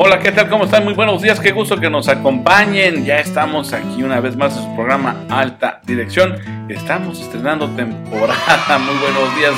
Hola, ¿qué tal? ¿Cómo están? Muy buenos días, qué gusto que nos acompañen. Ya estamos aquí una vez más en su programa Alta Dirección. Estamos estrenando temporada. Muy buenos días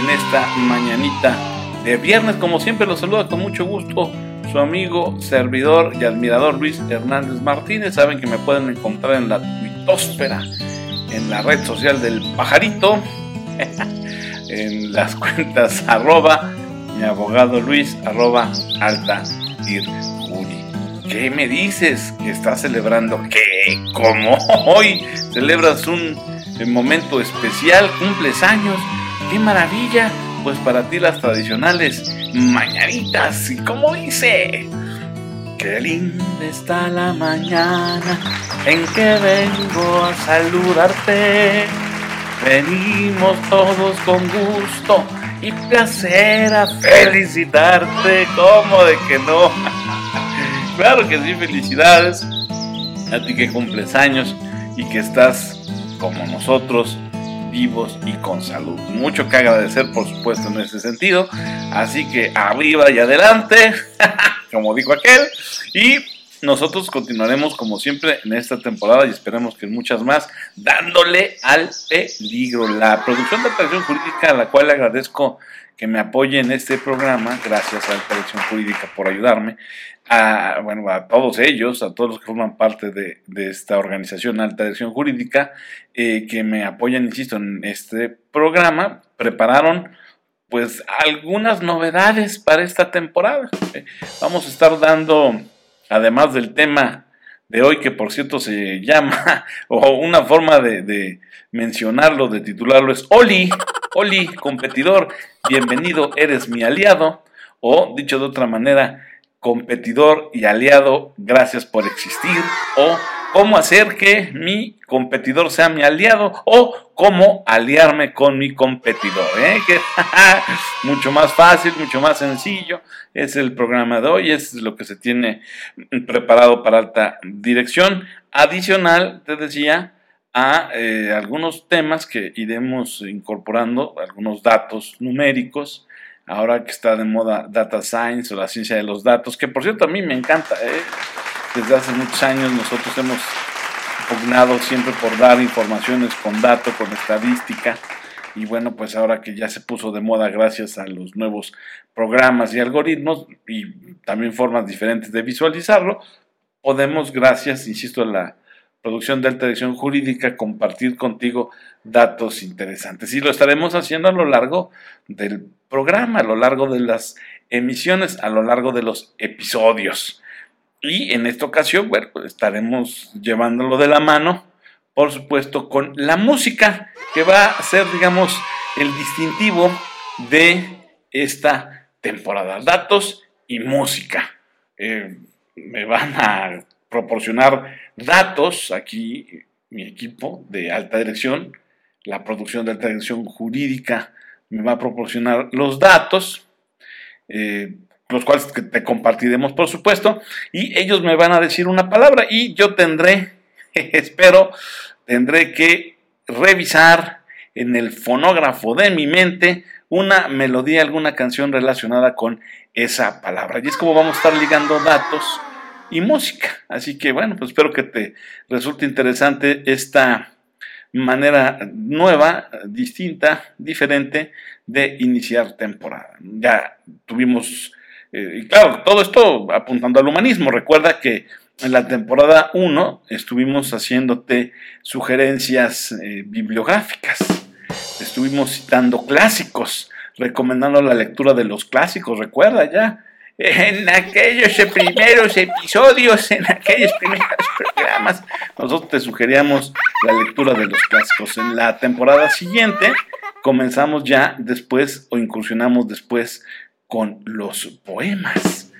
en esta mañanita de viernes. Como siempre, los saluda con mucho gusto su amigo, servidor y admirador Luis Hernández Martínez. Saben que me pueden encontrar en la tuitósfera, en la red social del pajarito, en las cuentas arroba mi abogado Luis arroba alta ¿Qué me dices? ¿Que estás celebrando qué? ¿Cómo? Hoy celebras un momento especial, cumples años. ¡Qué maravilla! Pues para ti las tradicionales mañanitas. ¿Y cómo dice? Qué linda está la mañana en que vengo a saludarte. Venimos todos con gusto y placer a felicitarte. ¿Cómo de que no? claro que sí, felicidades a ti que cumples años y que estás como nosotros vivos y con salud. Mucho que agradecer, por supuesto, en ese sentido. Así que arriba y adelante, como dijo aquel. Y nosotros continuaremos como siempre en esta temporada y esperemos que muchas más, dándole al peligro. La producción de atracción jurídica, a la cual le agradezco que me apoye en este programa, gracias a la Dirección Jurídica por ayudarme, a, bueno, a todos ellos, a todos los que forman parte de, esta organización Alta Dirección Jurídica, eh, que me apoyan, insisto, en este programa, prepararon pues algunas novedades para esta temporada. Eh, vamos a estar dando además del tema de hoy, que por cierto se llama, o una forma de, mencionarlo, de titularlo es Oli, Oli, competidor, bienvenido, eres mi aliado, o dicho de otra manera, competidor y aliado, gracias por existir, o cómo hacer que mi competidor sea mi aliado o cómo aliarme con mi competidor. ¿eh? Que mucho más fácil, mucho más sencillo. Es el programa de hoy, es lo que se tiene preparado para alta dirección. Adicional, te decía, a eh, algunos temas que iremos incorporando, algunos datos numéricos. Ahora que está de moda data science o la ciencia de los datos, que por cierto a mí me encanta. ¿eh? Desde hace muchos años nosotros hemos pugnado siempre por dar informaciones con datos, con estadística. Y bueno, pues ahora que ya se puso de moda gracias a los nuevos programas y algoritmos y también formas diferentes de visualizarlo, podemos, gracias, insisto, a la producción de alta dirección jurídica, compartir contigo datos interesantes. Y lo estaremos haciendo a lo largo del programa, a lo largo de las emisiones, a lo largo de los episodios. Y en esta ocasión, bueno, pues estaremos llevándolo de la mano, por supuesto, con la música, que va a ser, digamos, el distintivo de esta temporada. Datos y música. Eh, me van a proporcionar datos aquí mi equipo de alta dirección, la producción de alta dirección jurídica me va a proporcionar los datos. Eh, los cuales te compartiremos por supuesto, y ellos me van a decir una palabra y yo tendré, espero, tendré que revisar en el fonógrafo de mi mente una melodía, alguna canción relacionada con esa palabra. Y es como vamos a estar ligando datos y música. Así que bueno, pues espero que te resulte interesante esta manera nueva, distinta, diferente de iniciar temporada. Ya tuvimos eh, y claro, todo esto apuntando al humanismo. Recuerda que en la temporada 1 estuvimos haciéndote sugerencias eh, bibliográficas, estuvimos citando clásicos, recomendando la lectura de los clásicos, recuerda ya. En aquellos primeros episodios, en aquellos primeros programas, nosotros te sugeríamos la lectura de los clásicos. En la temporada siguiente comenzamos ya después o incursionamos después con los poemas.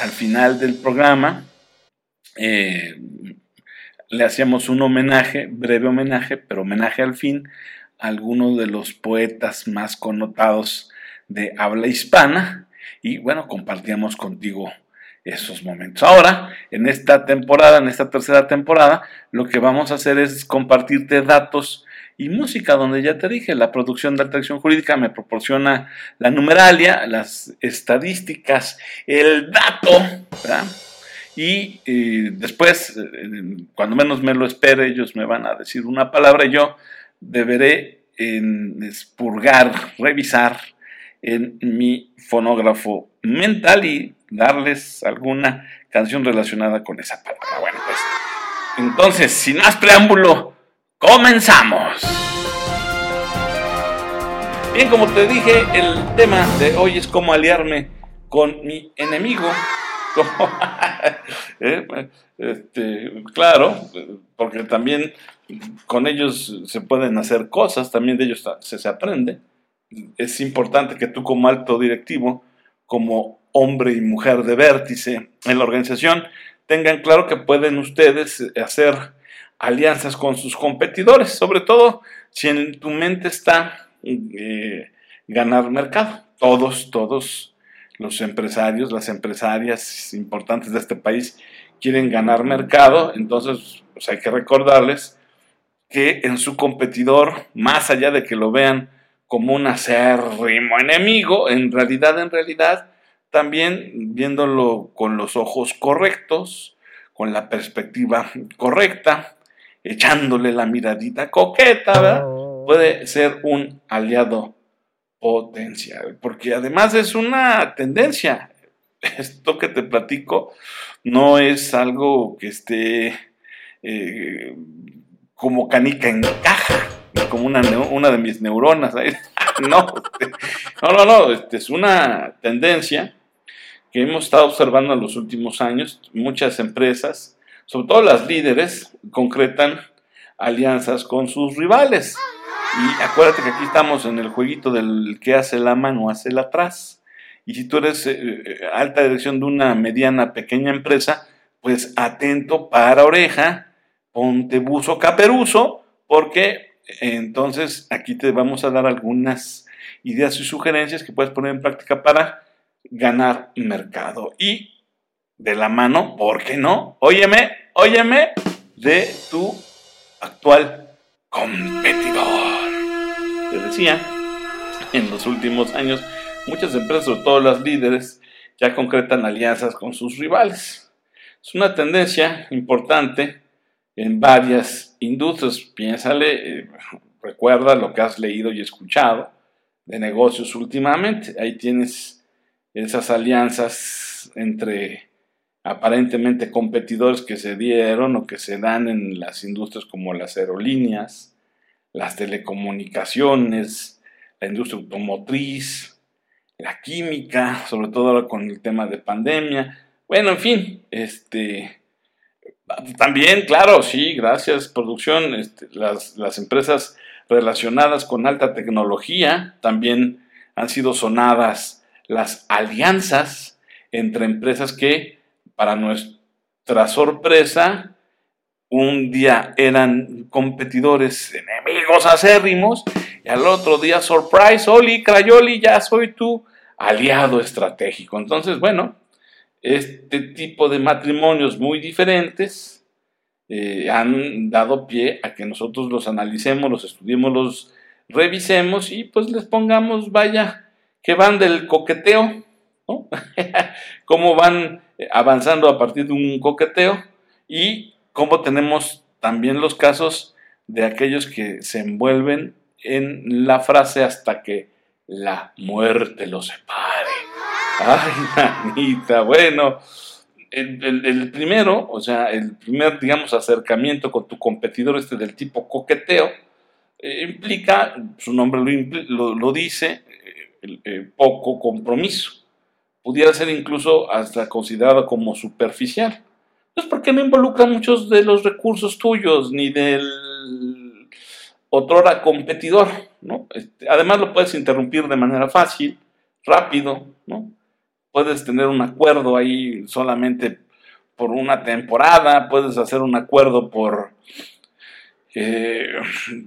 Al final del programa eh, le hacíamos un homenaje, breve homenaje, pero homenaje al fin a algunos de los poetas más connotados de habla hispana y bueno, compartíamos contigo esos momentos. Ahora, en esta temporada, en esta tercera temporada, lo que vamos a hacer es compartirte datos y música, donde ya te dije, la producción de alta acción jurídica me proporciona la numeralia, las estadísticas, el dato, ¿verdad? Y eh, después, eh, cuando menos me lo espere, ellos me van a decir una palabra y yo deberé expurgar, revisar en mi fonógrafo mental y darles alguna canción relacionada con esa palabra. Bueno, pues entonces, sin más preámbulo, comenzamos. Bien, como te dije, el tema de hoy es cómo aliarme con mi enemigo. Eh, este, claro, porque también con ellos se pueden hacer cosas, también de ellos se, se aprende. Es importante que tú como alto directivo, como hombre y mujer de vértice en la organización, tengan claro que pueden ustedes hacer alianzas con sus competidores, sobre todo si en tu mente está eh, ganar mercado. Todos, todos los empresarios, las empresarias importantes de este país quieren ganar mercado, entonces pues, hay que recordarles que en su competidor, más allá de que lo vean como un acérrimo enemigo, en realidad, en realidad, también viéndolo con los ojos correctos, con la perspectiva correcta, echándole la miradita coqueta, puede ser un aliado potencial, porque además es una tendencia. Esto que te platico no es algo que esté eh, como canica en caja, como una, una de mis neuronas. no, no, no, no, este, es una tendencia que hemos estado observando en los últimos años. Muchas empresas, sobre todo las líderes, concretan alianzas con sus rivales. Y acuérdate que aquí estamos en el jueguito del que hace la mano, hace la atrás. Y si tú eres eh, eh, alta dirección de una mediana, pequeña empresa, pues atento para oreja, ponte buzo caperuso, porque entonces aquí te vamos a dar algunas ideas y sugerencias que puedes poner en práctica para ganar mercado. Y de la mano, ¿por qué no? Óyeme, óyeme de tu actual competidor. Te decía, en los últimos años, muchas empresas, sobre todo las líderes, ya concretan alianzas con sus rivales. Es una tendencia importante en varias industrias. Piénsale, eh, recuerda lo que has leído y escuchado de negocios últimamente. Ahí tienes esas alianzas entre aparentemente competidores que se dieron o que se dan en las industrias como las aerolíneas, las telecomunicaciones, la industria automotriz, la química, sobre todo ahora con el tema de pandemia. Bueno, en fin, este también, claro, sí, gracias, producción, este, las, las empresas relacionadas con alta tecnología también han sido sonadas las alianzas entre empresas que para nuestra sorpresa, un día eran competidores, enemigos acérrimos, y al otro día, surprise, Oli, Crayoli, ya soy tu aliado estratégico. Entonces, bueno, este tipo de matrimonios muy diferentes eh, han dado pie a que nosotros los analicemos, los estudiemos, los revisemos y pues les pongamos, vaya, que van del coqueteo, ¿no? cómo van avanzando a partir de un coqueteo y cómo tenemos también los casos de aquellos que se envuelven en la frase hasta que la muerte los separe. Ay, manita, bueno, el, primero, o sea, el primer, digamos, acercamiento con tu competidor este del tipo coqueteo, eh, implica, su nombre lo, dice, eh, eh, poco compromiso pudiera ser incluso hasta considerado como superficial. Pues porque no involucra muchos de los recursos tuyos ni del otrora competidor, ¿no? Este, además lo puedes interrumpir de manera fácil, rápido, ¿no? Puedes tener un acuerdo ahí solamente por una temporada, puedes hacer un acuerdo por, eh,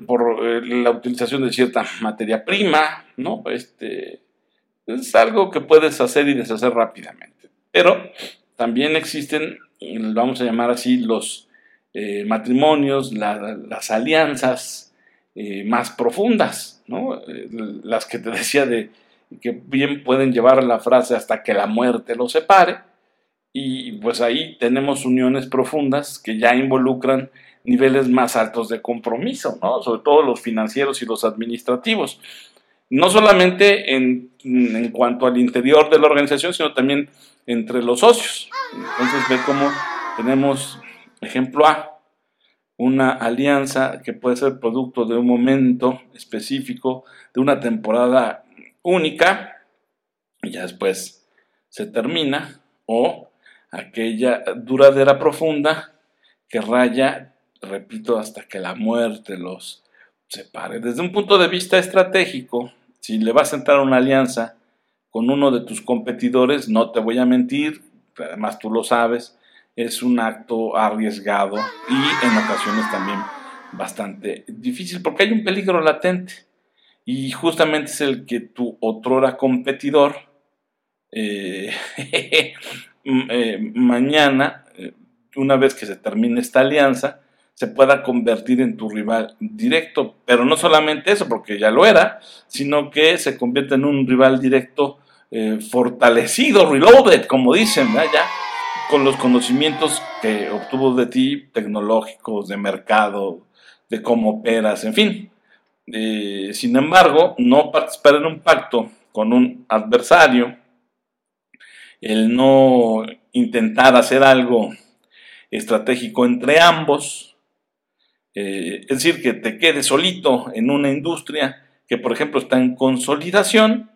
por eh, la utilización de cierta materia prima, ¿no? Este, es algo que puedes hacer y deshacer rápidamente. Pero también existen, vamos a llamar así, los eh, matrimonios, las alianzas eh, más profundas, ¿no? las que te decía de que bien pueden llevar la frase hasta que la muerte los separe. Y pues ahí tenemos uniones profundas que ya involucran niveles más altos de compromiso, ¿no? sobre todo los financieros y los administrativos. No solamente en, en cuanto al interior de la organización, sino también entre los socios. Entonces ve cómo tenemos ejemplo A, una alianza que puede ser producto de un momento específico, de una temporada única, y ya después se termina, o aquella duradera profunda que raya, repito, hasta que la muerte los separe. Desde un punto de vista estratégico, si le vas a entrar a una alianza con uno de tus competidores, no te voy a mentir, además tú lo sabes, es un acto arriesgado y en ocasiones también bastante difícil porque hay un peligro latente. Y justamente es el que tu otrora competidor eh, eh, mañana, eh, una vez que se termine esta alianza, se pueda convertir en tu rival directo. Pero no solamente eso, porque ya lo era, sino que se convierte en un rival directo fortalecido, reloaded, como dicen, ya con los conocimientos que obtuvo de ti, tecnológicos, de mercado, de cómo operas, en fin. Eh, sin embargo, no participar en un pacto con un adversario, el no intentar hacer algo estratégico entre ambos, eh, es decir, que te quedes solito en una industria que, por ejemplo, está en consolidación,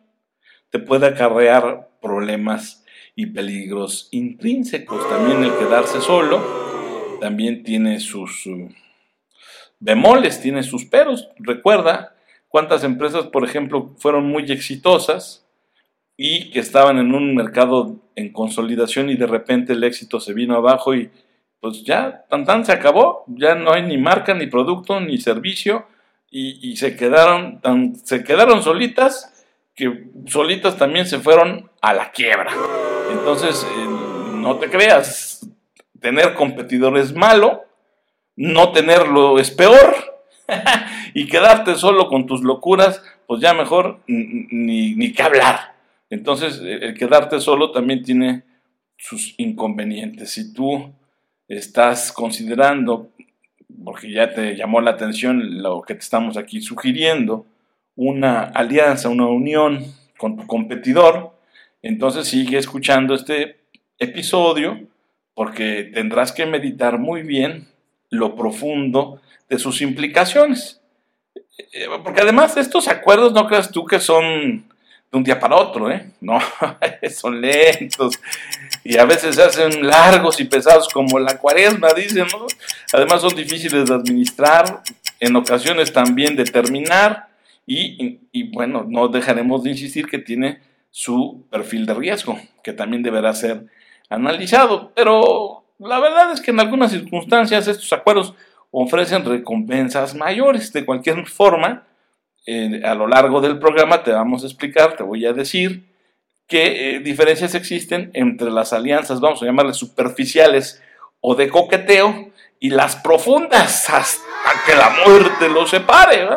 te puede acarrear problemas y peligros intrínsecos. También el quedarse solo también tiene sus bemoles, tiene sus peros. Recuerda cuántas empresas, por ejemplo, fueron muy exitosas y que estaban en un mercado en consolidación y de repente el éxito se vino abajo y pues ya, tan tan se acabó, ya no hay ni marca, ni producto, ni servicio y, se quedaron tan, se quedaron solitas que solitas también se fueron a la quiebra. Entonces, eh, no te creas, tener competidores malo, no tenerlo es peor. y quedarte solo con tus locuras, pues ya mejor ni, ni que hablar. Entonces, el quedarte solo también tiene sus inconvenientes. Si tú estás considerando, porque ya te llamó la atención lo que te estamos aquí sugiriendo, una alianza, una unión con tu competidor, entonces sigue escuchando este episodio porque tendrás que meditar muy bien lo profundo de sus implicaciones. Eh, porque además estos acuerdos no creas tú que son un día para otro, ¿eh? No, son lentos y a veces se hacen largos y pesados como la cuaresma, dicen, ¿no? Además son difíciles de administrar, en ocasiones también de terminar y bueno, no dejaremos de insistir que tiene su perfil de riesgo, que también deberá ser analizado, pero la verdad es que en algunas circunstancias estos acuerdos ofrecen recompensas mayores. De cualquier forma, a lo largo del programa te vamos a explicar, te voy a decir qué eh, diferencias existen entre las alianzas, vamos a llamarlas superficiales o de coqueteo, y las profundas hasta que la muerte los separe.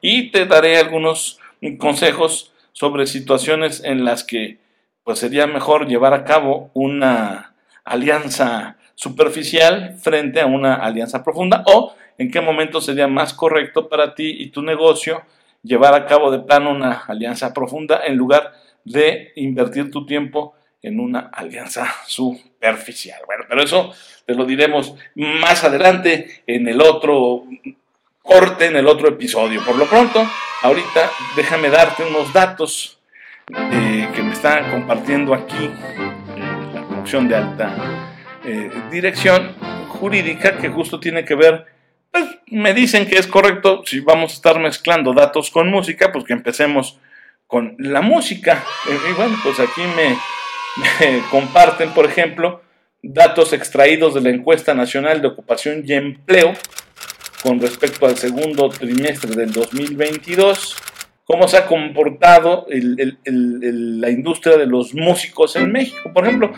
Y te daré algunos consejos sobre situaciones en las que pues sería mejor llevar a cabo una alianza superficial frente a una alianza profunda o en qué momento sería más correcto para ti y tu negocio llevar a cabo de plano una alianza profunda en lugar de invertir tu tiempo en una alianza superficial. Bueno, pero eso te lo diremos más adelante en el otro corte, en el otro episodio. Por lo pronto, ahorita déjame darte unos datos eh, que me están compartiendo aquí la producción de alta eh, dirección jurídica que justo tiene que ver, pues me dicen que es correcto si vamos a estar mezclando datos con música, pues que empecemos con la música. Y, bueno, pues aquí me, comparten, por ejemplo, datos extraídos de la encuesta nacional de ocupación y empleo con respecto al segundo trimestre del 2022 cómo se ha comportado la industria de los músicos en México. Por ejemplo,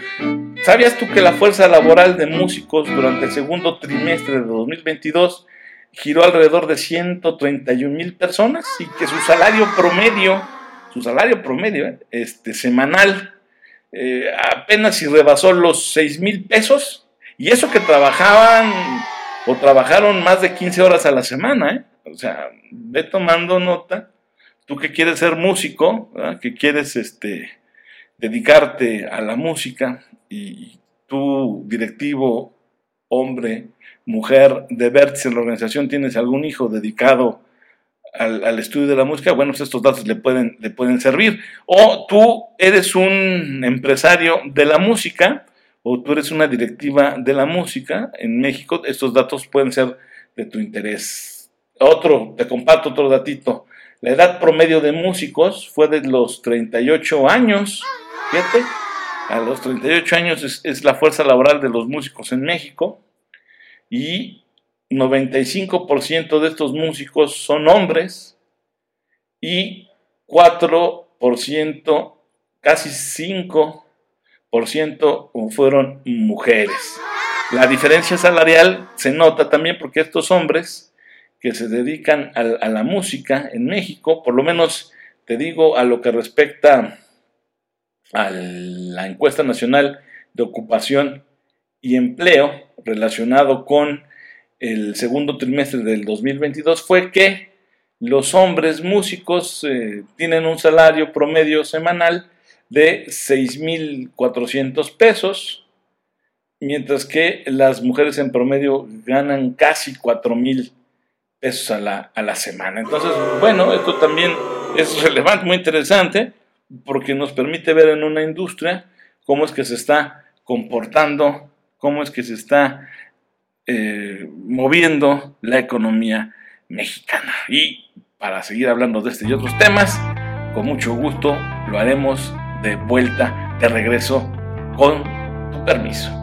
¿sabías tú que la fuerza laboral de músicos durante el segundo trimestre de 2022 giró alrededor de 131 mil personas y que su salario promedio, su salario promedio eh, este, semanal, eh, apenas si rebasó los 6 mil pesos? Y eso que trabajaban o trabajaron más de 15 horas a la semana, ¿eh? O sea, ve tomando nota tú que quieres ser músico, que quieres este, dedicarte a la música y tú, directivo, hombre, mujer de vértice en la organización, tienes algún hijo dedicado al, estudio de la música, bueno, pues estos datos le pueden, le pueden servir. O tú eres un empresario de la música, o tú eres una directiva de la música en México, estos datos pueden ser de tu interés. Otro, te comparto otro datito. La edad promedio de músicos fue de los 38 años. Fíjate, a los 38 años es, la fuerza laboral de los músicos en México y 95% de estos músicos son hombres y 4%, casi 5% fueron mujeres. La diferencia salarial se nota también porque estos hombres que se dedican a, la música en México, por lo menos te digo a lo que respecta a la encuesta nacional de ocupación y empleo relacionado con el segundo trimestre del 2022 fue que los hombres músicos eh, tienen un salario promedio semanal de 6.400 pesos, mientras que las mujeres en promedio ganan casi 4.000 pesos a la, a la semana. Entonces, bueno, esto también es relevante, muy interesante, porque nos permite ver en una industria cómo es que se está comportando, cómo es que se está eh, moviendo la economía mexicana. Y para seguir hablando de este y otros temas, con mucho gusto lo haremos de vuelta, de regreso, con tu permiso.